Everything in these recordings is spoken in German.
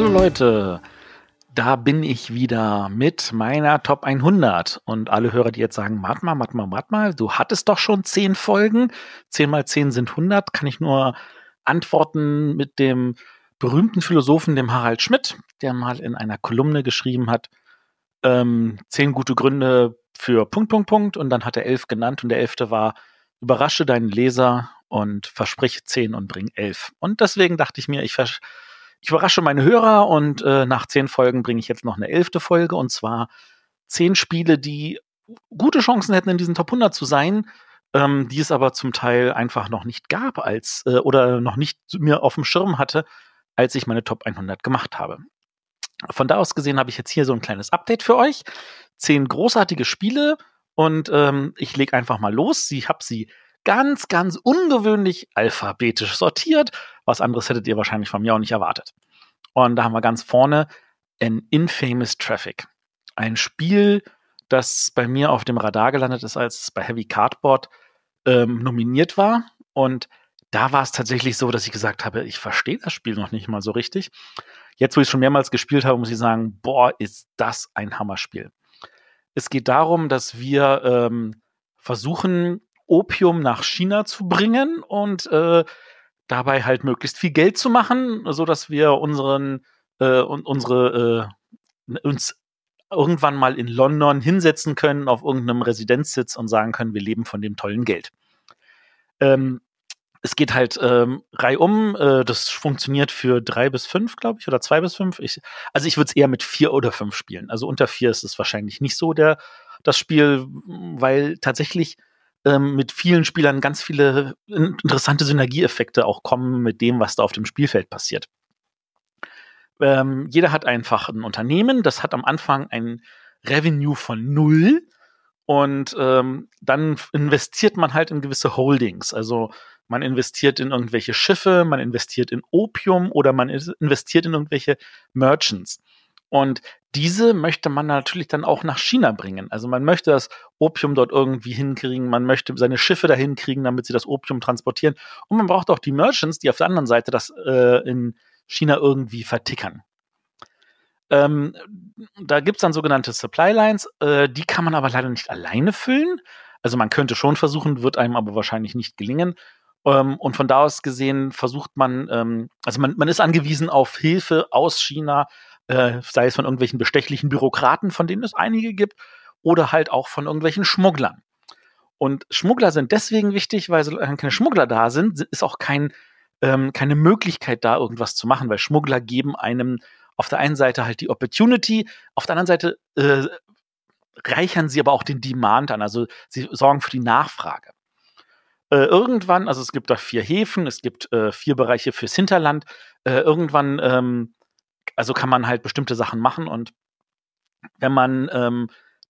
Hallo Leute, da bin ich wieder mit meiner Top 100. Und alle Hörer, die jetzt sagen, warte mal, warte mal, warte mal, du hattest doch schon 10 Folgen. 10 mal 10 sind 100, kann ich nur antworten mit dem berühmten Philosophen, dem Harald Schmidt, der mal in einer Kolumne geschrieben hat, ähm, 10 gute Gründe für Punkt, Punkt, Punkt. Und dann hat er 11 genannt und der 11. war, überrasche deinen Leser und versprich 10 und bring 11. Und deswegen dachte ich mir, ich vers ich überrasche meine Hörer und äh, nach zehn Folgen bringe ich jetzt noch eine elfte Folge und zwar zehn Spiele, die gute Chancen hätten, in diesen Top 100 zu sein, ähm, die es aber zum Teil einfach noch nicht gab als äh, oder noch nicht mir auf dem Schirm hatte, als ich meine Top 100 gemacht habe. Von da aus gesehen habe ich jetzt hier so ein kleines Update für euch. Zehn großartige Spiele und ähm, ich lege einfach mal los. Ich habe sie ganz, ganz ungewöhnlich alphabetisch sortiert. Was anderes hättet ihr wahrscheinlich von mir auch nicht erwartet. Und da haben wir ganz vorne An Infamous Traffic. Ein Spiel, das bei mir auf dem Radar gelandet ist, als es bei Heavy Cardboard ähm, nominiert war. Und da war es tatsächlich so, dass ich gesagt habe, ich verstehe das Spiel noch nicht mal so richtig. Jetzt, wo ich es schon mehrmals gespielt habe, muss ich sagen, boah, ist das ein Hammerspiel. Es geht darum, dass wir ähm, versuchen, Opium nach China zu bringen und äh, dabei halt möglichst viel Geld zu machen, so dass wir unseren äh, und unsere äh, uns irgendwann mal in London hinsetzen können auf irgendeinem Residenzsitz und sagen können, wir leben von dem tollen Geld. Ähm, es geht halt ähm, reihum. Äh, das funktioniert für drei bis fünf, glaube ich, oder zwei bis fünf. Ich, also ich würde es eher mit vier oder fünf spielen. Also unter vier ist es wahrscheinlich nicht so der das Spiel, weil tatsächlich ähm, mit vielen Spielern ganz viele interessante Synergieeffekte auch kommen mit dem, was da auf dem Spielfeld passiert. Ähm, jeder hat einfach ein Unternehmen, das hat am Anfang ein Revenue von null und ähm, dann investiert man halt in gewisse Holdings. Also man investiert in irgendwelche Schiffe, man investiert in Opium oder man investiert in irgendwelche Merchants. Und diese möchte man natürlich dann auch nach China bringen. Also man möchte das Opium dort irgendwie hinkriegen, man möchte seine Schiffe dahin kriegen, damit sie das Opium transportieren. Und man braucht auch die Merchants, die auf der anderen Seite das äh, in China irgendwie vertickern. Ähm, da gibt's dann sogenannte Supply Lines, äh, die kann man aber leider nicht alleine füllen. Also man könnte schon versuchen, wird einem aber wahrscheinlich nicht gelingen. Ähm, und von da aus gesehen versucht man, ähm, also man, man ist angewiesen auf Hilfe aus China, äh, sei es von irgendwelchen bestechlichen Bürokraten, von denen es einige gibt, oder halt auch von irgendwelchen Schmugglern. Und Schmuggler sind deswegen wichtig, weil solange keine Schmuggler da sind, ist auch kein, ähm, keine Möglichkeit da, irgendwas zu machen, weil Schmuggler geben einem auf der einen Seite halt die Opportunity, auf der anderen Seite äh, reichern sie aber auch den Demand an, also sie sorgen für die Nachfrage. Äh, irgendwann, also es gibt da vier Häfen, es gibt äh, vier Bereiche fürs Hinterland, äh, irgendwann ähm, also kann man halt bestimmte Sachen machen und wenn man ähm,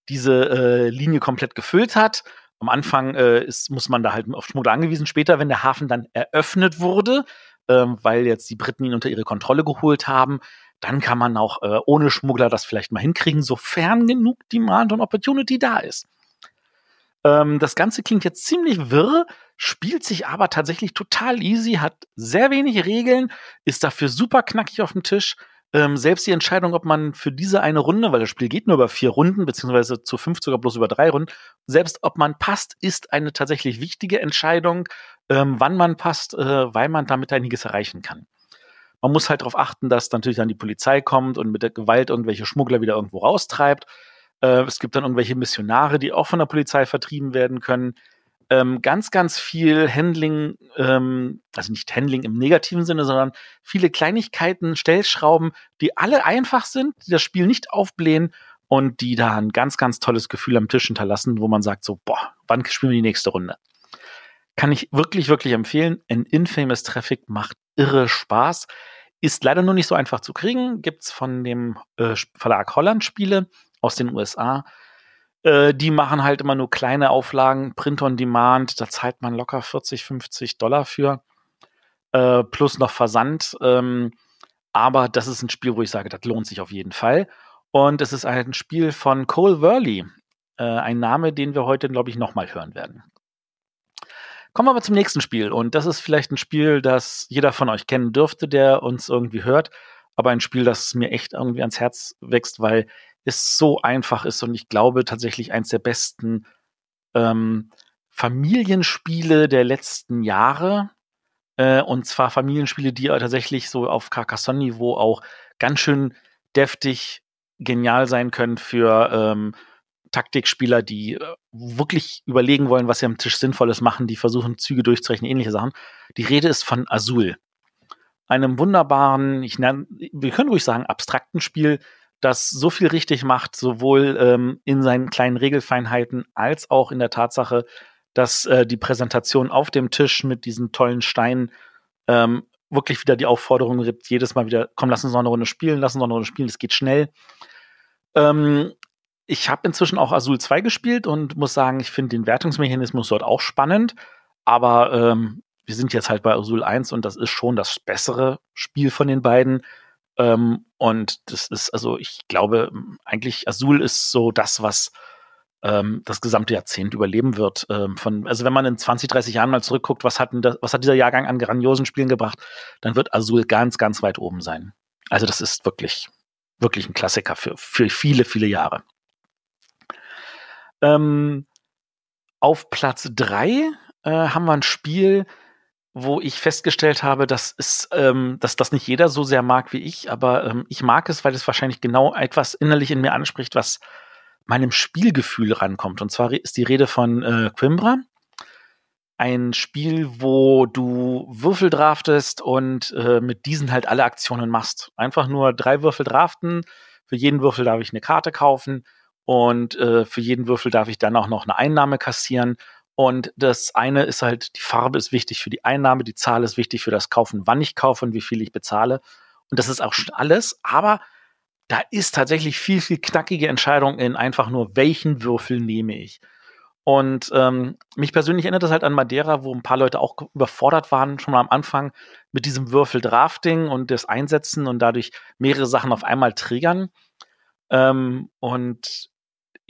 diese äh, Linie komplett gefüllt hat, am Anfang äh, ist, muss man da halt auf Schmuggler angewiesen. Später, wenn der Hafen dann eröffnet wurde, ähm, weil jetzt die Briten ihn unter ihre Kontrolle geholt haben, dann kann man auch äh, ohne Schmuggler das vielleicht mal hinkriegen, sofern genug Demand und Opportunity da ist. Ähm, das Ganze klingt jetzt ziemlich wirr, spielt sich aber tatsächlich total easy, hat sehr wenig Regeln, ist dafür super knackig auf dem Tisch ähm, selbst die Entscheidung, ob man für diese eine Runde, weil das Spiel geht nur über vier Runden, beziehungsweise zu fünf sogar bloß über drei Runden, selbst ob man passt, ist eine tatsächlich wichtige Entscheidung, ähm, wann man passt, äh, weil man damit einiges erreichen kann. Man muss halt darauf achten, dass natürlich dann die Polizei kommt und mit der Gewalt irgendwelche Schmuggler wieder irgendwo raustreibt. Äh, es gibt dann irgendwelche Missionare, die auch von der Polizei vertrieben werden können ähm, ganz, ganz viel Handling, ähm, also nicht Handling im negativen Sinne, sondern viele Kleinigkeiten, Stellschrauben, die alle einfach sind, die das Spiel nicht aufblähen und die da ein ganz, ganz tolles Gefühl am Tisch hinterlassen, wo man sagt so, boah, wann spielen wir die nächste Runde? Kann ich wirklich, wirklich empfehlen. Ein Infamous Traffic macht irre Spaß. Ist leider nur nicht so einfach zu kriegen. Gibt's von dem äh, Verlag Holland Spiele aus den USA. Äh, die machen halt immer nur kleine Auflagen, Print on Demand, da zahlt man locker 40, 50 Dollar für, äh, plus noch Versand. Ähm, aber das ist ein Spiel, wo ich sage, das lohnt sich auf jeden Fall. Und es ist ein Spiel von Cole Worley, äh, ein Name, den wir heute, glaube ich, nochmal hören werden. Kommen wir aber zum nächsten Spiel. Und das ist vielleicht ein Spiel, das jeder von euch kennen dürfte, der uns irgendwie hört. aber ein Spiel, das mir echt irgendwie ans Herz wächst, weil es so einfach ist und ich glaube tatsächlich eins der besten ähm, Familienspiele der letzten Jahre. Äh, und zwar Familienspiele, die tatsächlich so auf Carcassonne-Niveau auch ganz schön deftig genial sein können für ähm, Taktikspieler, die äh, wirklich überlegen wollen, was sie am Tisch Sinnvolles machen, die versuchen, Züge durchzurechnen, ähnliche Sachen. Die Rede ist von Azul. Einem wunderbaren, ich nenne, wir können ruhig sagen, abstrakten Spiel, das so viel richtig macht, sowohl ähm, in seinen kleinen Regelfeinheiten als auch in der Tatsache, dass äh, die Präsentation auf dem Tisch mit diesen tollen Steinen ähm, wirklich wieder die Aufforderung gibt, jedes Mal wieder, komm, lass uns noch eine Runde spielen, lass uns noch eine Runde spielen, das geht schnell. Ähm, ich habe inzwischen auch Azul 2 gespielt und muss sagen, ich finde den Wertungsmechanismus dort auch spannend, aber ähm, wir sind jetzt halt bei Azul 1 und das ist schon das bessere Spiel von den beiden. Ähm, und das ist, also ich glaube, eigentlich Azul ist so das, was ähm, das gesamte Jahrzehnt überleben wird. Ähm, von, also wenn man in 20, 30 Jahren mal zurückguckt, was hat, das, was hat dieser Jahrgang an grandiosen Spielen gebracht, dann wird Azul ganz, ganz weit oben sein. Also das ist wirklich, wirklich ein Klassiker für, für viele, viele Jahre. Ähm, auf Platz drei äh, haben wir ein Spiel, wo ich festgestellt habe, dass, es, ähm, dass das nicht jeder so sehr mag wie ich, aber ähm, ich mag es, weil es wahrscheinlich genau etwas innerlich in mir anspricht, was meinem Spielgefühl rankommt. Und zwar ist die Rede von äh, Quimbra. Ein Spiel, wo du Würfel draftest und äh, mit diesen halt alle Aktionen machst. Einfach nur drei Würfel draften. Für jeden Würfel darf ich eine Karte kaufen und äh, für jeden Würfel darf ich dann auch noch eine Einnahme kassieren. Und das eine ist halt, die Farbe ist wichtig für die Einnahme, die Zahl ist wichtig für das Kaufen, wann ich kaufe und wie viel ich bezahle. Und das ist auch schon alles. Aber da ist tatsächlich viel, viel knackige Entscheidung in einfach nur, welchen Würfel nehme ich. Und ähm, mich persönlich erinnert das halt an Madeira, wo ein paar Leute auch überfordert waren, schon mal am Anfang mit diesem Würfel-Drafting und das Einsetzen und dadurch mehrere Sachen auf einmal triggern. Ähm, und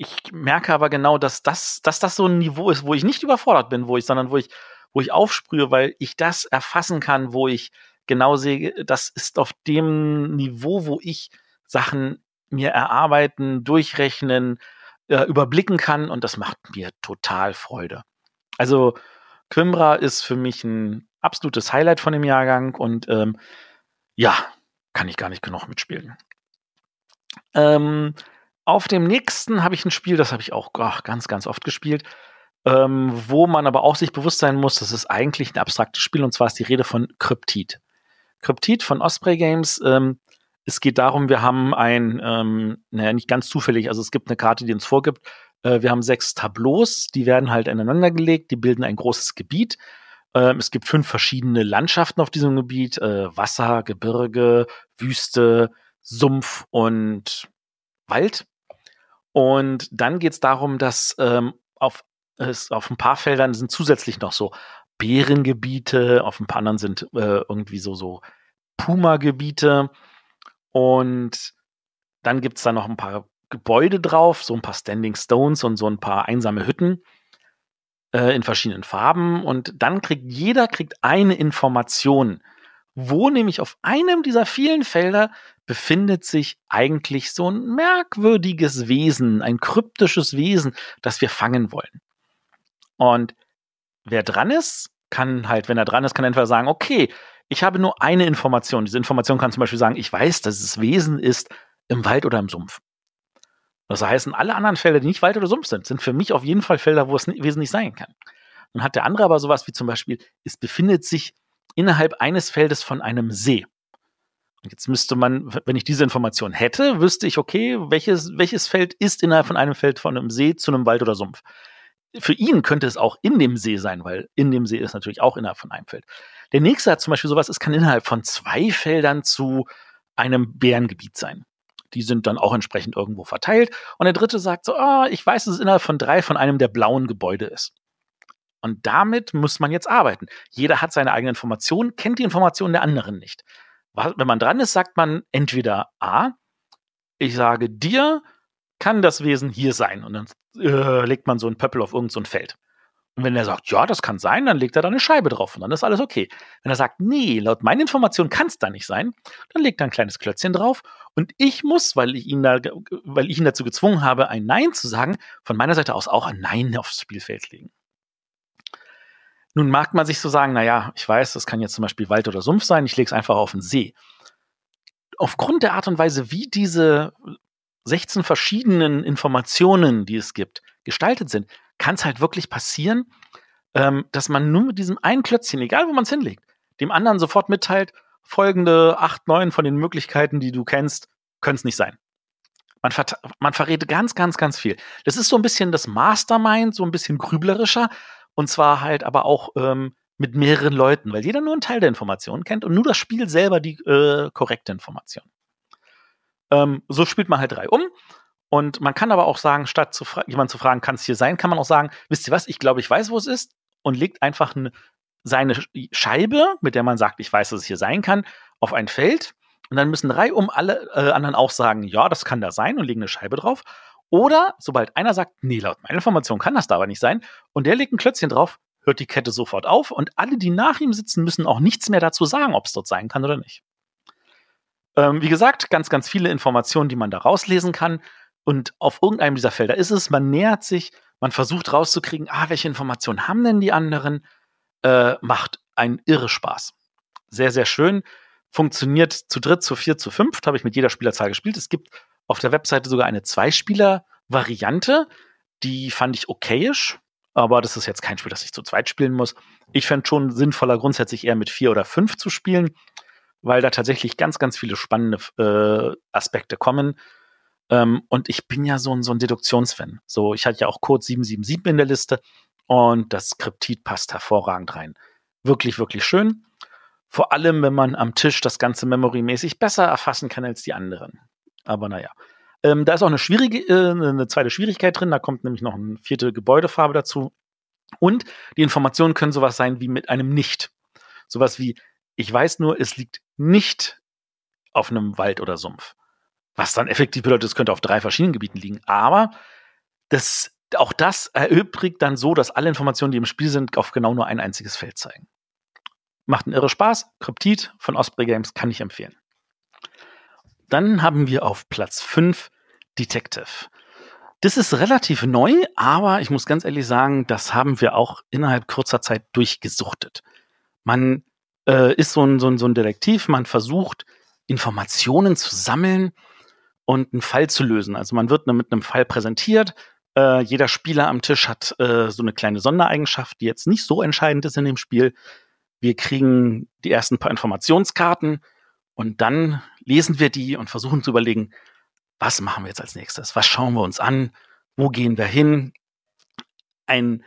ich merke aber genau, dass das, dass das so ein Niveau ist, wo ich nicht überfordert bin, wo ich, sondern wo ich, wo ich aufsprühe, weil ich das erfassen kann, wo ich genau sehe, das ist auf dem Niveau, wo ich Sachen mir erarbeiten, durchrechnen, äh, überblicken kann und das macht mir total Freude. Also Quimbra ist für mich ein absolutes Highlight von dem Jahrgang und ähm, ja, kann ich gar nicht genug mitspielen. Ähm, auf dem nächsten habe ich ein Spiel, das habe ich auch ach, ganz, ganz oft gespielt, ähm, wo man aber auch sich bewusst sein muss, das ist eigentlich ein abstraktes Spiel und zwar ist die Rede von Kryptid. Kryptid von Osprey Games. Ähm, es geht darum, wir haben ein, ähm, naja, nicht ganz zufällig, also es gibt eine Karte, die uns vorgibt, äh, wir haben sechs Tableaus, die werden halt aneinander gelegt, die bilden ein großes Gebiet. Ähm, es gibt fünf verschiedene Landschaften auf diesem Gebiet, äh, Wasser, Gebirge, Wüste, Sumpf und Wald. Und dann geht es darum, dass ähm, auf, es, auf ein paar Feldern sind zusätzlich noch so Bärengebiete, auf ein paar anderen sind äh, irgendwie so, so Puma-Gebiete. Und dann gibt es da noch ein paar Gebäude drauf, so ein paar Standing Stones und so ein paar einsame Hütten äh, in verschiedenen Farben. Und dann kriegt jeder kriegt eine Information, wo nämlich auf einem dieser vielen Felder befindet sich eigentlich so ein merkwürdiges Wesen, ein kryptisches Wesen, das wir fangen wollen. Und wer dran ist, kann halt, wenn er dran ist, kann entweder sagen, okay, ich habe nur eine Information. Diese Information kann zum Beispiel sagen, ich weiß, dass es Wesen ist im Wald oder im Sumpf. Das heißt, alle anderen Felder, die nicht Wald oder Sumpf sind, sind für mich auf jeden Fall Felder, wo es Wesen nicht sein kann. Dann hat der andere aber sowas wie zum Beispiel, es befindet sich innerhalb eines Feldes von einem See. Jetzt müsste man, wenn ich diese Information hätte, wüsste ich, okay, welches, welches Feld ist innerhalb von einem Feld von einem See zu einem Wald oder Sumpf. Für ihn könnte es auch in dem See sein, weil in dem See ist natürlich auch innerhalb von einem Feld. Der nächste hat zum Beispiel sowas, es kann innerhalb von zwei Feldern zu einem Bärengebiet sein. Die sind dann auch entsprechend irgendwo verteilt. Und der dritte sagt so, ah, ich weiß, dass es innerhalb von drei von einem der blauen Gebäude ist. Und damit muss man jetzt arbeiten. Jeder hat seine eigene Information, kennt die Informationen der anderen nicht wenn man dran ist, sagt man entweder A, ich sage dir, kann das Wesen hier sein. Und dann äh, legt man so ein Pöppel auf irgendein so Feld. Und Und wenn er sagt, ja, das kann sein, dann legt er da eine Scheibe drauf und dann ist alles okay. Wenn er sagt, nee, laut meinen Informationen kann es da nicht sein, dann legt er ein kleines Klötzchen drauf und ich muss, weil ich ihn da, weil ich ihn dazu gezwungen habe, ein Nein zu sagen, von meiner Seite aus auch ein Nein aufs Spielfeld legen. Nun mag man sich so sagen, naja, ich weiß, das kann jetzt zum Beispiel Wald oder Sumpf sein, ich lege es einfach auf den See. Aufgrund der Art und Weise, wie diese 16 verschiedenen Informationen, die es gibt, gestaltet sind, kann es halt wirklich passieren, ähm, dass man nur mit diesem einen Klötzchen, egal wo man es hinlegt, dem anderen sofort mitteilt, folgende acht, neun von den Möglichkeiten, die du kennst, können es nicht sein. Man, man verrät ganz, ganz, ganz viel. Das ist so ein bisschen das Mastermind, so ein bisschen grüblerischer und zwar halt aber auch ähm, mit mehreren Leuten, weil jeder nur einen Teil der Informationen kennt und nur das Spiel selber die äh, korrekte Information. Ähm, so spielt man halt drei um und man kann aber auch sagen, statt zu jemand zu fragen, kann es hier sein, kann man auch sagen, wisst ihr was, ich glaube, ich weiß, wo es ist und legt einfach eine, seine Scheibe, mit der man sagt, ich weiß, dass es hier sein kann, auf ein Feld. Und dann müssen drei um alle äh, anderen auch sagen, ja, das kann da sein und legen eine Scheibe drauf. Oder sobald einer sagt, nee, laut meiner Information kann das da aber nicht sein, und der legt ein Klötzchen drauf, hört die Kette sofort auf und alle, die nach ihm sitzen, müssen auch nichts mehr dazu sagen, ob es dort sein kann oder nicht. Ähm, wie gesagt, ganz, ganz viele Informationen, die man da rauslesen kann. Und auf irgendeinem dieser Felder ist es, man nähert sich, man versucht rauszukriegen, ah, welche Informationen haben denn die anderen? Äh, macht einen irre Spaß. Sehr, sehr schön. Funktioniert zu dritt, zu vier, zu fünft, habe ich mit jeder Spielerzahl gespielt. Es gibt auf der Webseite sogar eine Zweispieler-Variante. Die fand ich okayisch, aber das ist jetzt kein Spiel, das ich zu zweit spielen muss. Ich fände schon sinnvoller, grundsätzlich eher mit vier oder fünf zu spielen, weil da tatsächlich ganz, ganz viele spannende äh, Aspekte kommen. Ähm, und ich bin ja so ein, so ein Deduktionsfan. So, ich hatte ja auch Code 777 in der Liste und das Skriptit passt hervorragend rein. Wirklich, wirklich schön. Vor allem, wenn man am Tisch das Ganze memorymäßig besser erfassen kann als die anderen. Aber naja. Ähm, da ist auch eine schwierige, äh, eine zweite Schwierigkeit drin. Da kommt nämlich noch eine vierte Gebäudefarbe dazu. Und die Informationen können sowas sein wie mit einem Nicht. Sowas wie, ich weiß nur, es liegt nicht auf einem Wald oder Sumpf. Was dann effektiv bedeutet, es könnte auf drei verschiedenen Gebieten liegen. Aber das, auch das erübrigt dann so, dass alle Informationen, die im Spiel sind, auf genau nur ein einziges Feld zeigen. Macht einen irre Spaß. Kryptid von Osprey Games kann ich empfehlen. Dann haben wir auf Platz 5 Detective. Das ist relativ neu, aber ich muss ganz ehrlich sagen, das haben wir auch innerhalb kurzer Zeit durchgesuchtet. Man äh, ist so ein, so, ein, so ein Detektiv, man versucht Informationen zu sammeln und einen Fall zu lösen. Also man wird mit einem Fall präsentiert. Äh, jeder Spieler am Tisch hat äh, so eine kleine Sondereigenschaft, die jetzt nicht so entscheidend ist in dem Spiel. Wir kriegen die ersten paar Informationskarten und dann lesen wir die und versuchen zu überlegen, was machen wir jetzt als nächstes? Was schauen wir uns an? Wo gehen wir hin? Ein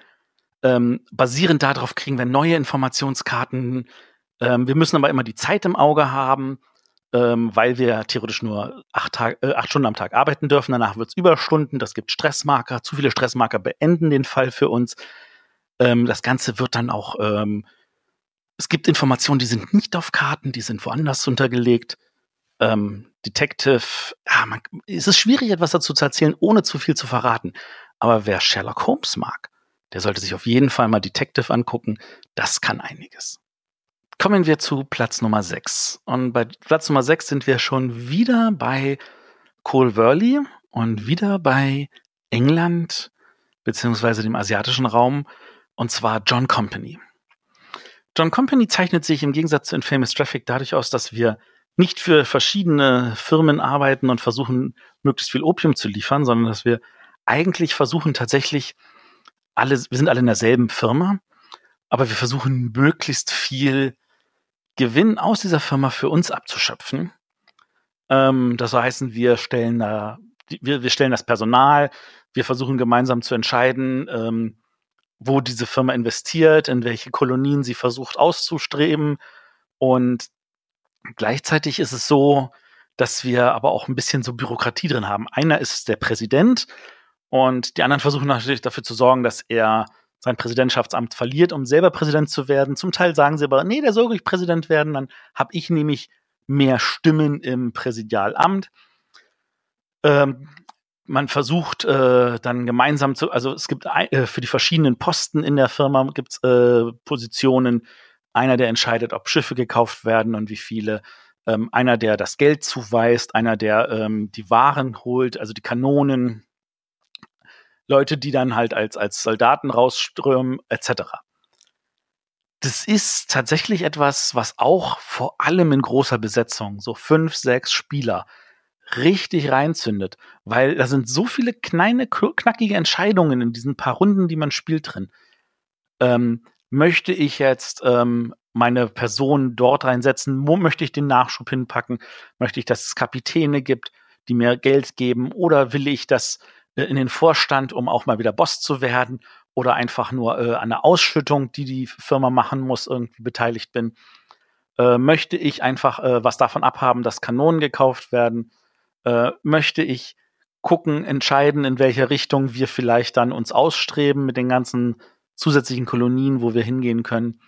ähm, basierend darauf kriegen wir neue Informationskarten. Ähm, wir müssen aber immer die Zeit im Auge haben, ähm, weil wir theoretisch nur acht, Tag, äh, acht Stunden am Tag arbeiten dürfen. Danach wird es Überstunden. Das gibt Stressmarker. Zu viele Stressmarker beenden den Fall für uns. Ähm, das Ganze wird dann auch ähm, es gibt Informationen, die sind nicht auf Karten, die sind woanders untergelegt. Ähm, Detective, ja, man, es ist schwierig, etwas dazu zu erzählen, ohne zu viel zu verraten. Aber wer Sherlock Holmes mag, der sollte sich auf jeden Fall mal Detective angucken. Das kann einiges. Kommen wir zu Platz Nummer 6. Und bei Platz Nummer 6 sind wir schon wieder bei Cole Worley und wieder bei England beziehungsweise dem asiatischen Raum und zwar John Company. John Company zeichnet sich im Gegensatz zu Infamous Traffic dadurch aus, dass wir nicht für verschiedene Firmen arbeiten und versuchen, möglichst viel Opium zu liefern, sondern dass wir eigentlich versuchen tatsächlich alle, wir sind alle in derselben Firma, aber wir versuchen möglichst viel Gewinn aus dieser Firma für uns abzuschöpfen. Ähm, das heißen, wir stellen da, wir, wir stellen das Personal, wir versuchen gemeinsam zu entscheiden, ähm, wo diese Firma investiert, in welche Kolonien sie versucht auszustreben. Und gleichzeitig ist es so, dass wir aber auch ein bisschen so Bürokratie drin haben. Einer ist der Präsident und die anderen versuchen natürlich dafür zu sorgen, dass er sein Präsidentschaftsamt verliert, um selber Präsident zu werden. Zum Teil sagen sie aber, nee, der soll ruhig Präsident werden, dann habe ich nämlich mehr Stimmen im Präsidialamt. Ähm, man versucht äh, dann gemeinsam zu, also es gibt äh, für die verschiedenen Posten in der Firma gibt es äh, Positionen. Einer, der entscheidet, ob Schiffe gekauft werden und wie viele. Ähm, einer, der das Geld zuweist, einer, der ähm, die Waren holt, also die Kanonen, Leute, die dann halt als, als Soldaten rausströmen, etc. Das ist tatsächlich etwas, was auch vor allem in großer Besetzung, so fünf, sechs Spieler, richtig reinzündet, weil da sind so viele kleine, knackige Entscheidungen in diesen paar Runden, die man spielt drin. Ähm, möchte ich jetzt ähm, meine Person dort reinsetzen? Wo möchte ich den Nachschub hinpacken? Möchte ich, dass es Kapitäne gibt, die mir Geld geben? Oder will ich das äh, in den Vorstand, um auch mal wieder Boss zu werden? Oder einfach nur äh, an der Ausschüttung, die die Firma machen muss, irgendwie beteiligt bin? Äh, möchte ich einfach äh, was davon abhaben, dass Kanonen gekauft werden? Äh, möchte ich gucken, entscheiden, in welche Richtung wir vielleicht dann uns ausstreben mit den ganzen zusätzlichen Kolonien, wo wir hingehen können.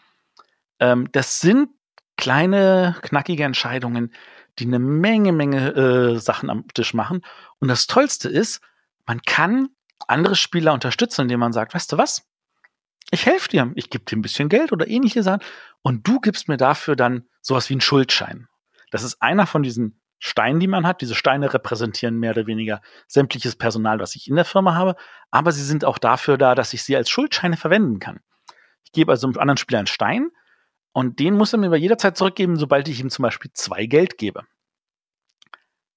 Ähm, das sind kleine, knackige Entscheidungen, die eine Menge, Menge äh, Sachen am Tisch machen. Und das Tollste ist, man kann andere Spieler unterstützen, indem man sagt, weißt du was? Ich helfe dir, ich gebe dir ein bisschen Geld oder ähnliche Sachen und du gibst mir dafür dann sowas wie einen Schuldschein. Das ist einer von diesen Steinen, die man hat. Diese Steine repräsentieren mehr oder weniger sämtliches Personal, was ich in der Firma habe, aber sie sind auch dafür da, dass ich sie als Schuldscheine verwenden kann. Ich gebe also einem anderen Spieler einen Stein und den muss er mir bei jeder Zeit zurückgeben, sobald ich ihm zum Beispiel zwei Geld gebe.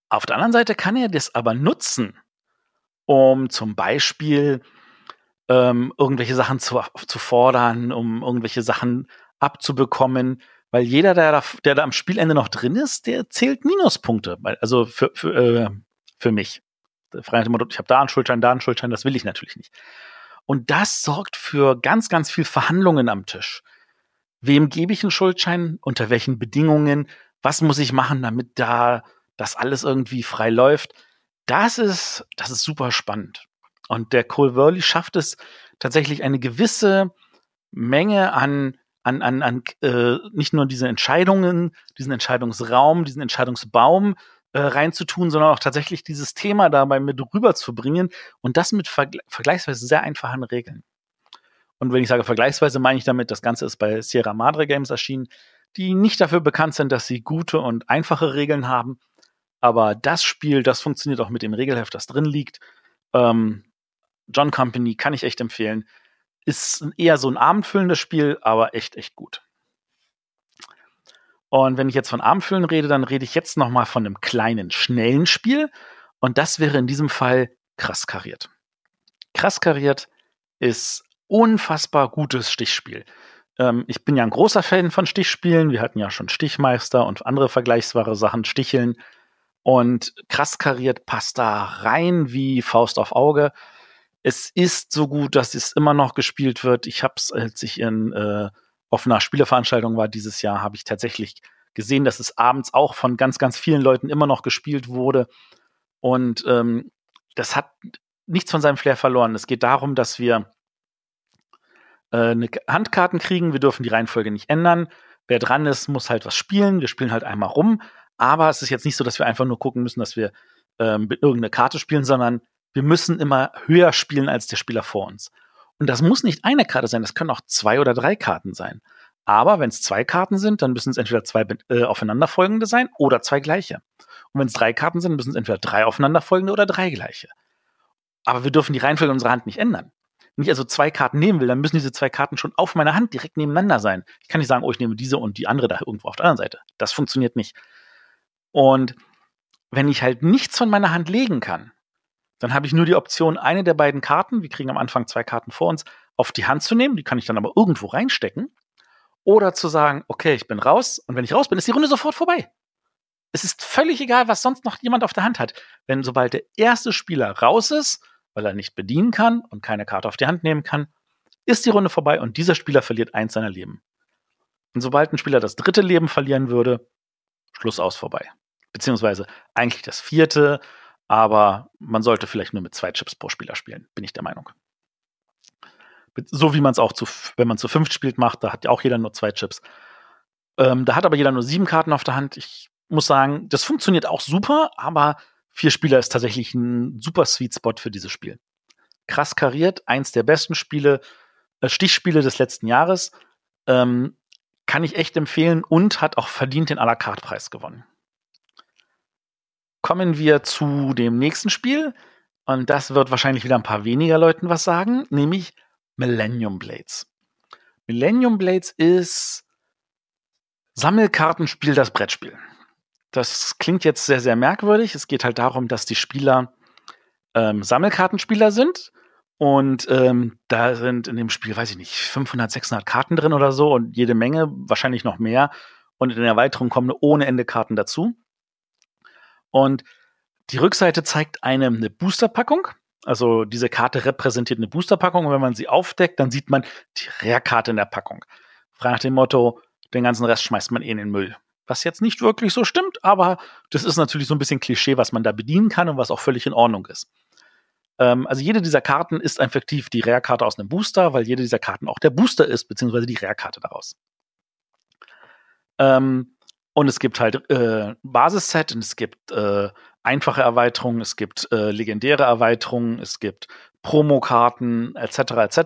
Auf der anderen Seite kann er das aber nutzen, um zum Beispiel ähm, irgendwelche Sachen zu, zu fordern, um irgendwelche Sachen abzubekommen, weil jeder, der da, der da am Spielende noch drin ist, der zählt Minuspunkte. Also für, für, äh, für mich. Ich habe da einen Schuldschein, da einen Schuldschein, das will ich natürlich nicht. Und das sorgt für ganz, ganz viel Verhandlungen am Tisch. Wem gebe ich einen Schuldschein? Unter welchen Bedingungen? Was muss ich machen, damit da das alles irgendwie frei läuft? Das ist, das ist super spannend. Und der Cole Worley schafft es tatsächlich eine gewisse Menge an an, an, an äh, nicht nur diese Entscheidungen, diesen Entscheidungsraum, diesen Entscheidungsbaum äh, reinzutun, sondern auch tatsächlich dieses Thema dabei mit rüberzubringen und das mit verg vergleichsweise sehr einfachen Regeln. Und wenn ich sage vergleichsweise, meine ich damit, das Ganze ist bei Sierra Madre Games erschienen, die nicht dafür bekannt sind, dass sie gute und einfache Regeln haben. Aber das Spiel, das funktioniert auch mit dem Regelheft, das drin liegt. Ähm, John Company kann ich echt empfehlen. Ist eher so ein abendfüllendes Spiel, aber echt, echt gut. Und wenn ich jetzt von Abendfüllen rede, dann rede ich jetzt noch mal von einem kleinen, schnellen Spiel. Und das wäre in diesem Fall krass kariert. Krass kariert ist unfassbar gutes Stichspiel. Ähm, ich bin ja ein großer Fan von Stichspielen. Wir hatten ja schon Stichmeister und andere vergleichbare Sachen, Sticheln. Und krass kariert passt da rein wie Faust auf Auge. Es ist so gut, dass es immer noch gespielt wird. Ich habe es, als ich in äh, auf einer Spieleveranstaltung war dieses Jahr, habe ich tatsächlich gesehen, dass es abends auch von ganz, ganz vielen Leuten immer noch gespielt wurde. Und ähm, das hat nichts von seinem Flair verloren. Es geht darum, dass wir äh, eine Handkarten kriegen. Wir dürfen die Reihenfolge nicht ändern. Wer dran ist, muss halt was spielen. Wir spielen halt einmal rum. Aber es ist jetzt nicht so, dass wir einfach nur gucken müssen, dass wir ähm, mit irgendeiner Karte spielen, sondern wir müssen immer höher spielen als der Spieler vor uns. Und das muss nicht eine Karte sein, das können auch zwei oder drei Karten sein. Aber wenn es zwei Karten sind, dann müssen es entweder zwei äh, aufeinanderfolgende sein oder zwei gleiche. Und wenn es drei Karten sind, müssen es entweder drei aufeinanderfolgende oder drei gleiche. Aber wir dürfen die Reihenfolge unserer Hand nicht ändern. Wenn ich also zwei Karten nehmen will, dann müssen diese zwei Karten schon auf meiner Hand direkt nebeneinander sein. Ich kann nicht sagen, oh, ich nehme diese und die andere da irgendwo auf der anderen Seite. Das funktioniert nicht. Und wenn ich halt nichts von meiner Hand legen kann, dann habe ich nur die Option, eine der beiden Karten, wir kriegen am Anfang zwei Karten vor uns, auf die Hand zu nehmen, die kann ich dann aber irgendwo reinstecken. Oder zu sagen, okay, ich bin raus und wenn ich raus bin, ist die Runde sofort vorbei. Es ist völlig egal, was sonst noch jemand auf der Hand hat. Wenn sobald der erste Spieler raus ist, weil er nicht bedienen kann und keine Karte auf die Hand nehmen kann, ist die Runde vorbei und dieser Spieler verliert eins seiner Leben. Und sobald ein Spieler das dritte Leben verlieren würde, Schluss aus vorbei. Beziehungsweise eigentlich das vierte aber man sollte vielleicht nur mit zwei Chips pro Spieler spielen, bin ich der Meinung. So wie man es auch zu, wenn man zu fünft spielt, macht, da hat ja auch jeder nur zwei Chips. Ähm, da hat aber jeder nur sieben Karten auf der Hand. Ich muss sagen, das funktioniert auch super, aber Vier Spieler ist tatsächlich ein super Sweet Spot für dieses Spiel. Krass kariert, eins der besten Spiele, äh, Stichspiele des letzten Jahres. Ähm, kann ich echt empfehlen und hat auch verdient den à la carte Preis gewonnen. Kommen wir zu dem nächsten Spiel. Und das wird wahrscheinlich wieder ein paar weniger Leuten was sagen, nämlich Millennium Blades. Millennium Blades ist Sammelkartenspiel, das Brettspiel. Das klingt jetzt sehr, sehr merkwürdig. Es geht halt darum, dass die Spieler ähm, Sammelkartenspieler sind. Und ähm, da sind in dem Spiel, weiß ich nicht, 500, 600 Karten drin oder so und jede Menge, wahrscheinlich noch mehr. Und in der Erweiterung kommen ohne Ende Karten dazu. Und die Rückseite zeigt einem eine Boosterpackung. Also diese Karte repräsentiert eine Boosterpackung und wenn man sie aufdeckt, dann sieht man die Rare-Karte in der Packung. Frei nach dem Motto, den ganzen Rest schmeißt man eh in den Müll. Was jetzt nicht wirklich so stimmt, aber das ist natürlich so ein bisschen Klischee, was man da bedienen kann und was auch völlig in Ordnung ist. Ähm, also jede dieser Karten ist effektiv die Rare-Karte aus einem Booster, weil jede dieser Karten auch der Booster ist, beziehungsweise die Rare-Karte daraus. Ähm, und es gibt halt äh, Basisset und es gibt äh, einfache Erweiterungen, es gibt äh, legendäre Erweiterungen, es gibt Promokarten etc. etc.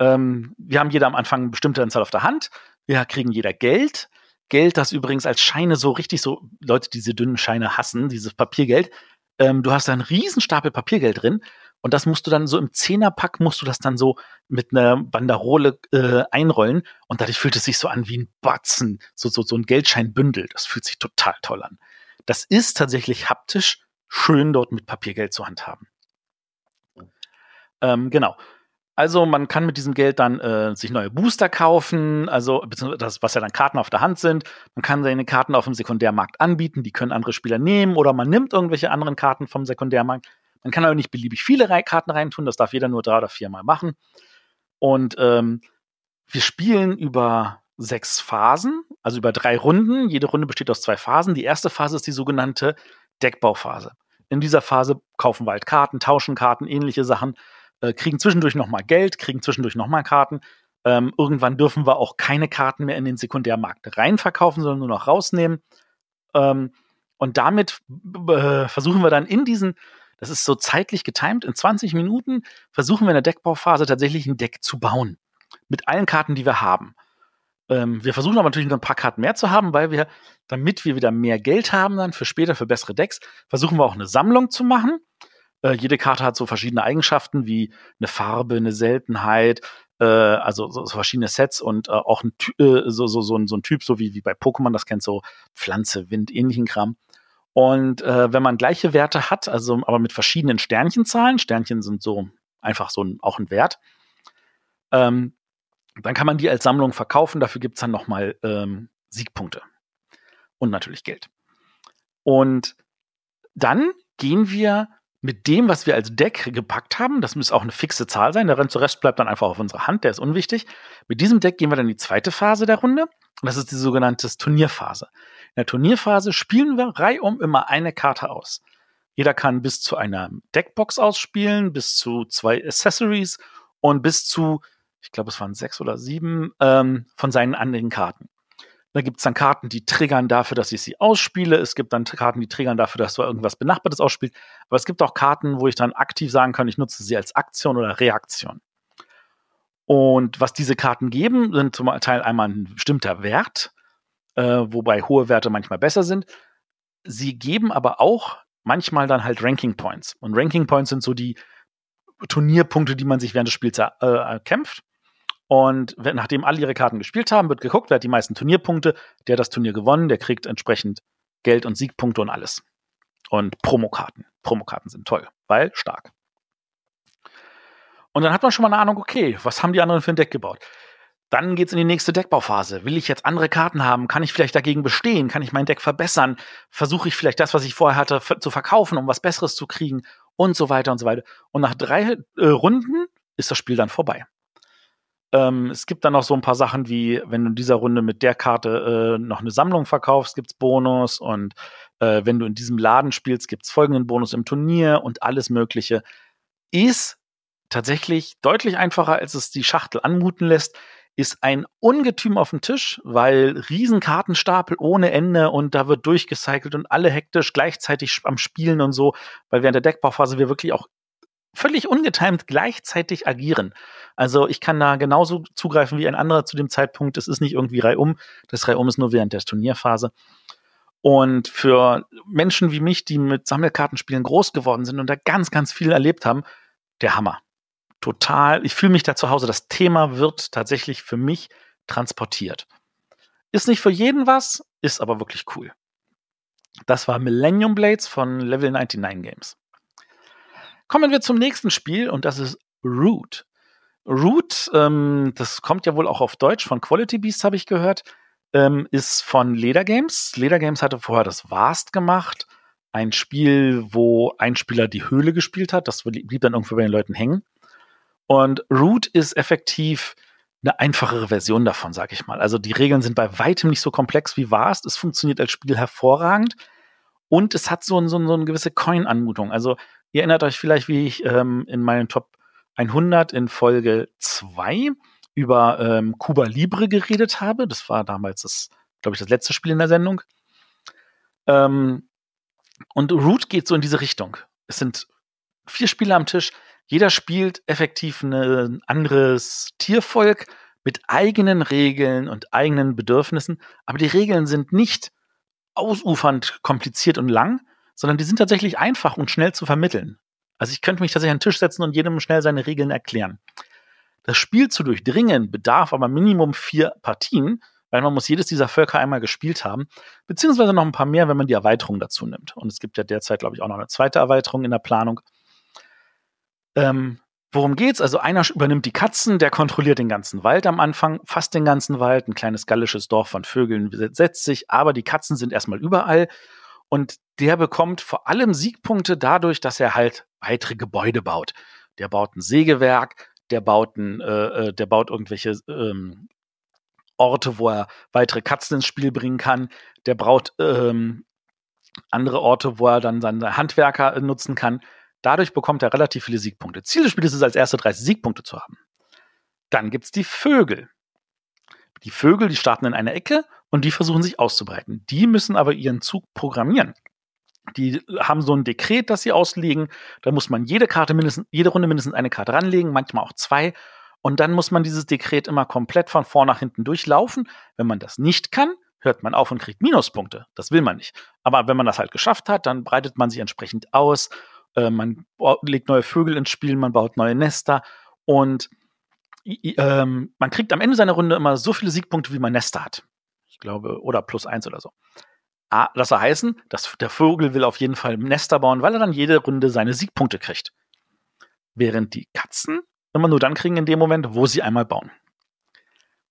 Ähm, wir haben jeder am Anfang eine bestimmte Anzahl auf der Hand. Wir kriegen jeder Geld. Geld, das übrigens als Scheine so richtig so, Leute, die diese dünnen Scheine hassen, dieses Papiergeld. Ähm, du hast da einen riesen Stapel Papiergeld drin und das musst du dann so im Zehnerpack musst du das dann so mit einer Banderole äh, einrollen und dadurch fühlt es sich so an wie ein Batzen, so, so, so ein Geldscheinbündel. Das fühlt sich total toll an. Das ist tatsächlich haptisch schön, dort mit Papiergeld zu handhaben. Ähm, genau. Also man kann mit diesem Geld dann äh, sich neue Booster kaufen, also das, was ja dann Karten auf der Hand sind. Man kann seine Karten auf dem Sekundärmarkt anbieten, die können andere Spieler nehmen oder man nimmt irgendwelche anderen Karten vom Sekundärmarkt. Man kann aber nicht beliebig viele Karten reintun, das darf jeder nur drei oder viermal machen. Und ähm, wir spielen über sechs Phasen, also über drei Runden. Jede Runde besteht aus zwei Phasen. Die erste Phase ist die sogenannte Deckbauphase. In dieser Phase kaufen wir halt Karten, tauschen Karten, ähnliche Sachen, äh, kriegen zwischendurch nochmal Geld, kriegen zwischendurch nochmal Karten. Ähm, irgendwann dürfen wir auch keine Karten mehr in den Sekundärmarkt reinverkaufen, sondern nur noch rausnehmen. Ähm, und damit äh, versuchen wir dann in diesen das ist so zeitlich getimt. In 20 Minuten versuchen wir in der Deckbauphase tatsächlich ein Deck zu bauen. Mit allen Karten, die wir haben. Ähm, wir versuchen aber natürlich noch ein paar Karten mehr zu haben, weil wir, damit wir wieder mehr Geld haben dann für später, für bessere Decks, versuchen wir auch eine Sammlung zu machen. Äh, jede Karte hat so verschiedene Eigenschaften wie eine Farbe, eine Seltenheit, äh, also so, so, verschiedene Sets und äh, auch ein, äh, so, so, so, ein, so ein Typ, so wie, wie bei Pokémon, das kennt so Pflanze, Wind, ähnlichen Kram. Und äh, wenn man gleiche Werte hat, also aber mit verschiedenen Sternchenzahlen, Sternchen sind so einfach so ein, auch ein Wert, ähm, dann kann man die als Sammlung verkaufen. Dafür gibt es dann nochmal ähm, Siegpunkte und natürlich Geld. Und dann gehen wir mit dem, was wir als Deck gepackt haben, das muss auch eine fixe Zahl sein, der Rest bleibt dann einfach auf unserer Hand, der ist unwichtig. Mit diesem Deck gehen wir dann in die zweite Phase der Runde. Und das ist die sogenannte Turnierphase. In der Turnierphase spielen wir reihum immer eine Karte aus. Jeder kann bis zu einer Deckbox ausspielen, bis zu zwei Accessories und bis zu, ich glaube, es waren sechs oder sieben ähm, von seinen anderen Karten. Da gibt es dann Karten, die triggern dafür, dass ich sie ausspiele. Es gibt dann Karten, die triggern dafür, dass du irgendwas Benachbartes ausspielst. Aber es gibt auch Karten, wo ich dann aktiv sagen kann, ich nutze sie als Aktion oder Reaktion. Und was diese Karten geben, sind zum Teil einmal ein bestimmter Wert, äh, wobei hohe Werte manchmal besser sind. Sie geben aber auch manchmal dann halt Ranking Points. Und Ranking Points sind so die Turnierpunkte, die man sich während des Spiels äh, erkämpft. Und nachdem alle ihre Karten gespielt haben, wird geguckt, wer hat die meisten Turnierpunkte, der hat das Turnier gewonnen, der kriegt entsprechend Geld und Siegpunkte und alles. Und Promokarten. Promokarten sind toll, weil stark. Und dann hat man schon mal eine Ahnung, okay, was haben die anderen für ein Deck gebaut? Dann geht's in die nächste Deckbauphase. Will ich jetzt andere Karten haben? Kann ich vielleicht dagegen bestehen? Kann ich mein Deck verbessern? Versuche ich vielleicht das, was ich vorher hatte, zu verkaufen, um was Besseres zu kriegen? Und so weiter und so weiter. Und nach drei äh, Runden ist das Spiel dann vorbei. Ähm, es gibt dann noch so ein paar Sachen wie, wenn du in dieser Runde mit der Karte äh, noch eine Sammlung verkaufst, gibt's Bonus. Und äh, wenn du in diesem Laden spielst, gibt's folgenden Bonus im Turnier und alles Mögliche. Ist tatsächlich deutlich einfacher, als es die Schachtel anmuten lässt ist ein Ungetüm auf dem Tisch, weil Riesenkartenstapel ohne Ende und da wird durchgecycelt und alle hektisch gleichzeitig am Spielen und so, weil während der Deckbauphase wir wirklich auch völlig ungetimt gleichzeitig agieren. Also ich kann da genauso zugreifen wie ein anderer zu dem Zeitpunkt. Es ist nicht irgendwie reihum. Das reihum ist nur während der Turnierphase. Und für Menschen wie mich, die mit Sammelkartenspielen groß geworden sind und da ganz, ganz viel erlebt haben, der Hammer total, ich fühle mich da zu Hause. Das Thema wird tatsächlich für mich transportiert. Ist nicht für jeden was, ist aber wirklich cool. Das war Millennium Blades von Level 99 Games. Kommen wir zum nächsten Spiel und das ist Root. Root, ähm, das kommt ja wohl auch auf Deutsch von Quality Beast, habe ich gehört, ähm, ist von Leder Games. Leder Games hatte vorher das Vast gemacht. Ein Spiel, wo ein Spieler die Höhle gespielt hat. Das blieb dann irgendwo bei den Leuten hängen. Und Root ist effektiv eine einfachere Version davon, sag ich mal. Also die Regeln sind bei weitem nicht so komplex wie Vast. Es funktioniert als Spiel hervorragend. Und es hat so, so, so eine gewisse Coin-Anmutung. Also ihr erinnert euch vielleicht, wie ich ähm, in meinem Top 100 in Folge 2 über ähm, Cuba Libre geredet habe. Das war damals das, glaube ich, das letzte Spiel in der Sendung. Ähm, und Root geht so in diese Richtung. Es sind vier Spieler am Tisch, jeder spielt effektiv ein anderes Tiervolk mit eigenen Regeln und eigenen Bedürfnissen, aber die Regeln sind nicht ausufernd kompliziert und lang, sondern die sind tatsächlich einfach und schnell zu vermitteln. Also ich könnte mich tatsächlich an den Tisch setzen und jedem schnell seine Regeln erklären. Das Spiel zu durchdringen bedarf aber Minimum vier Partien, weil man muss jedes dieser Völker einmal gespielt haben, beziehungsweise noch ein paar mehr, wenn man die Erweiterung dazu nimmt. Und es gibt ja derzeit, glaube ich, auch noch eine zweite Erweiterung in der Planung. Ähm, worum geht's? Also einer übernimmt die Katzen, der kontrolliert den ganzen Wald am Anfang, fast den ganzen Wald. Ein kleines gallisches Dorf von Vögeln setzt sich, aber die Katzen sind erstmal überall. Und der bekommt vor allem Siegpunkte dadurch, dass er halt weitere Gebäude baut. Der baut ein Sägewerk, der baut, ein, äh, äh der baut irgendwelche ähm, Orte, wo er weitere Katzen ins Spiel bringen kann. Der baut ähm, andere Orte, wo er dann seine Handwerker nutzen kann. Dadurch bekommt er relativ viele Siegpunkte. Ziel des Spiels ist es, als erste 30 Siegpunkte zu haben. Dann gibt es die Vögel. Die Vögel, die starten in einer Ecke und die versuchen sich auszubreiten. Die müssen aber ihren Zug programmieren. Die haben so ein Dekret, das sie auslegen. Da muss man jede Karte mindestens, jede Runde mindestens eine Karte ranlegen, manchmal auch zwei. Und dann muss man dieses Dekret immer komplett von vorn nach hinten durchlaufen. Wenn man das nicht kann, hört man auf und kriegt Minuspunkte. Das will man nicht. Aber wenn man das halt geschafft hat, dann breitet man sich entsprechend aus äh, man legt neue Vögel ins Spiel, man baut neue Nester und ähm, man kriegt am Ende seiner Runde immer so viele Siegpunkte, wie man Nester hat. Ich glaube, oder plus eins oder so. Das soll heißen, dass der Vogel will auf jeden Fall Nester bauen, weil er dann jede Runde seine Siegpunkte kriegt. Während die Katzen immer nur dann kriegen in dem Moment, wo sie einmal bauen.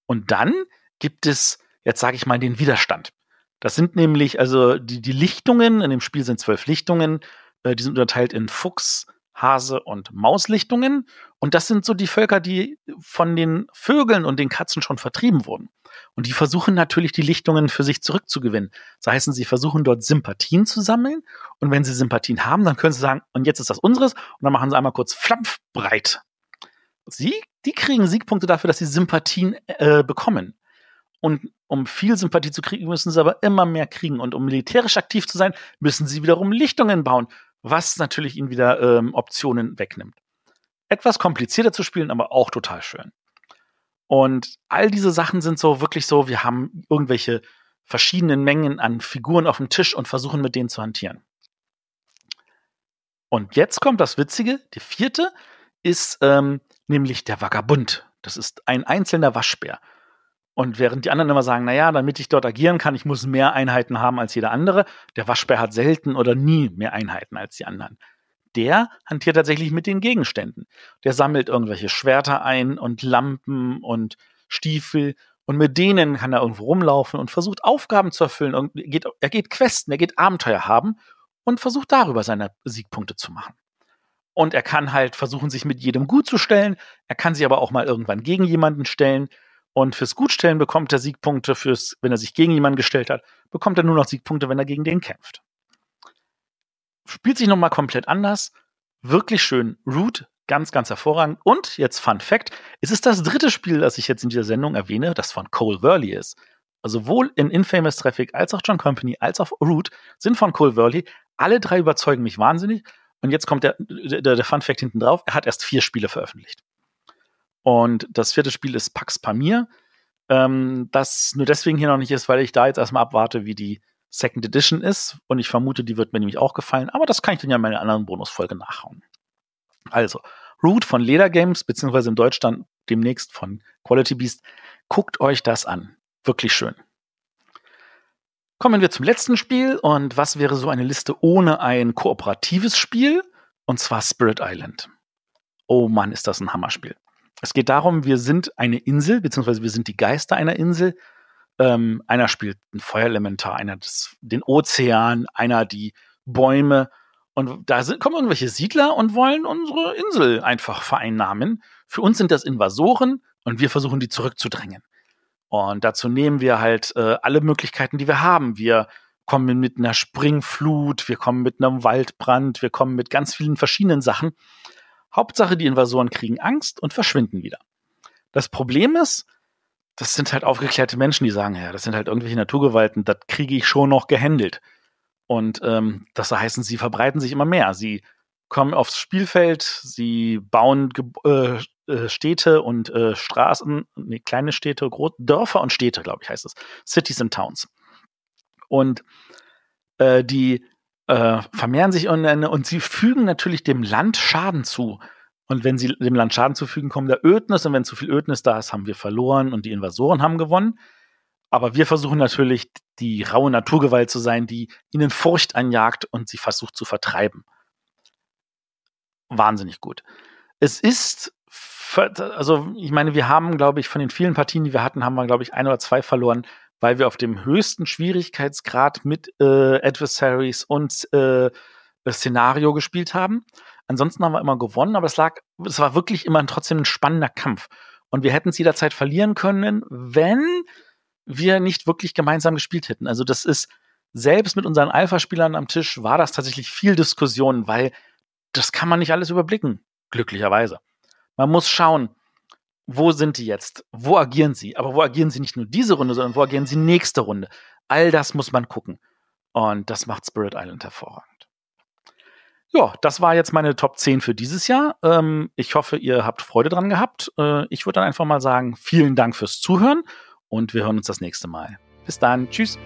Und dann gibt es, jetzt sage ich mal, den Widerstand. Das sind nämlich, also die, die Lichtungen, in dem Spiel sind zwölf Lichtungen, äh, die sind unterteilt in Fuchs, Hase und Mauslichtungen. Und das sind so die Völker, die von den Vögeln und den Katzen schon vertrieben wurden. Und die versuchen natürlich, die Lichtungen für sich zurückzugewinnen. Das heißt, sie versuchen dort Sympathien zu sammeln. Und wenn sie Sympathien haben, dann können sie sagen, und jetzt ist das unseres. Und dann machen sie einmal kurz flampfbreit. Sie, die kriegen Siegpunkte dafür, dass sie Sympathien äh, bekommen. Und um viel Sympathie zu kriegen, müssen sie aber immer mehr kriegen. Und um militärisch aktiv zu sein, müssen sie wiederum Lichtungen bauen was natürlich ihnen wieder ähm, Optionen wegnimmt. Etwas komplizierter zu spielen, aber auch total schön. Und all diese Sachen sind so wirklich so, wir haben irgendwelche verschiedenen Mengen an Figuren auf dem Tisch und versuchen mit denen zu hantieren. Und jetzt kommt das Witzige, die vierte ist ähm, nämlich der Vagabund. Das ist ein einzelner Waschbär. Und während die anderen immer sagen, naja, damit ich dort agieren kann, ich muss mehr Einheiten haben als jeder andere, der Waschbär hat selten oder nie mehr Einheiten als die anderen. Der hantiert tatsächlich mit den Gegenständen. Der sammelt irgendwelche Schwerter ein und Lampen und Stiefel und mit denen kann er irgendwo rumlaufen und versucht Aufgaben zu erfüllen. Und geht, er geht Questen, er geht Abenteuer haben und versucht darüber seine Siegpunkte zu machen. Und er kann halt versuchen, sich mit jedem gut zu stellen. Er kann sich aber auch mal irgendwann gegen jemanden stellen. Und fürs Gutstellen bekommt er Siegpunkte, fürs, wenn er sich gegen jemanden gestellt hat, bekommt er nur noch Siegpunkte, wenn er gegen den kämpft. Spielt sich nochmal komplett anders. Wirklich schön. Root Ganz, ganz hervorragend. Und jetzt Fun Fact: Es ist das dritte Spiel, das ich jetzt in dieser Sendung erwähne, das von Cole Worley ist. Also sowohl in Infamous Traffic als auch John Company als auch Root sind von Cole Worley. Alle drei überzeugen mich wahnsinnig. Und jetzt kommt der, der, der Fun Fact hinten drauf. Er hat erst vier Spiele veröffentlicht. Und das vierte Spiel ist Pax Pamir. Ähm, das nur deswegen hier noch nicht ist, weil ich da jetzt erstmal abwarte, wie die Second Edition ist. Und ich vermute, die wird mir nämlich auch gefallen. Aber das kann ich dann ja in meiner anderen Bonusfolge nachhauen. Also, Root von Leder Games, beziehungsweise in Deutschland demnächst von Quality Beast. Guckt euch das an. Wirklich schön. Kommen wir zum letzten Spiel. Und was wäre so eine Liste ohne ein kooperatives Spiel? Und zwar Spirit Island. Oh Mann, ist das ein Hammerspiel. Es geht darum, wir sind eine Insel, beziehungsweise wir sind die Geister einer Insel. Ähm, einer spielt ein Feuerelementar, einer das, den Ozean, einer die Bäume. Und da sind, kommen irgendwelche Siedler und wollen unsere Insel einfach vereinnahmen. Für uns sind das Invasoren und wir versuchen, die zurückzudrängen. Und dazu nehmen wir halt äh, alle Möglichkeiten, die wir haben. Wir kommen mit einer Springflut, wir kommen mit einem Waldbrand, wir kommen mit ganz vielen verschiedenen Sachen. Hauptsache, die Invasoren kriegen Angst und verschwinden wieder. Das Problem ist, das sind halt aufgeklärte Menschen, die sagen, ja, das sind halt irgendwelche Naturgewalten, das kriege ich schon noch gehandelt. Und ähm, das heißt, sie verbreiten sich immer mehr. Sie kommen aufs Spielfeld, sie bauen Ge äh, äh, Städte und äh, Straßen, nee, kleine Städte, Gro Dörfer und Städte, glaube ich, heißt es. Cities and Towns. Und äh, die äh, vermehren sich und, und sie fügen natürlich dem Land Schaden zu. Und wenn sie dem Land Schaden zufügen, kommt der Ödnis. Und wenn zu viel Ödnis da ist, haben wir verloren und die Invasoren haben gewonnen. Aber wir versuchen natürlich, die raue Naturgewalt zu sein, die ihnen Furcht einjagt und sie versucht zu vertreiben. Wahnsinnig gut. Es ist, also ich meine, wir haben, glaube ich, von den vielen Partien, die wir hatten, haben wir, glaube ich, ein oder zwei verloren weil wir auf dem höchsten Schwierigkeitsgrad mit äh, Adversaries und äh, Szenario gespielt haben. Ansonsten haben wir immer gewonnen, aber es lag, es war wirklich immer trotzdem ein spannender Kampf. Und wir hätten es jederzeit verlieren können, wenn wir nicht wirklich gemeinsam gespielt hätten. Also das ist, selbst mit unseren Alpha-Spielern am Tisch war das tatsächlich viel Diskussion, weil das kann man nicht alles überblicken, glücklicherweise. Man muss schauen, wo sind die jetzt? Wo agieren sie? Aber wo agieren sie nicht nur diese Runde, sondern wo agieren sie nächste Runde? All das muss man gucken. Und das macht Spirit Island hervorragend. Ja, das war jetzt meine Top 10 für dieses Jahr. Ähm, ich hoffe, ihr habt Freude dran gehabt. Äh, ich würde dann einfach mal sagen, vielen Dank fürs Zuhören und wir hören uns das nächste Mal. Bis dann. Tschüss.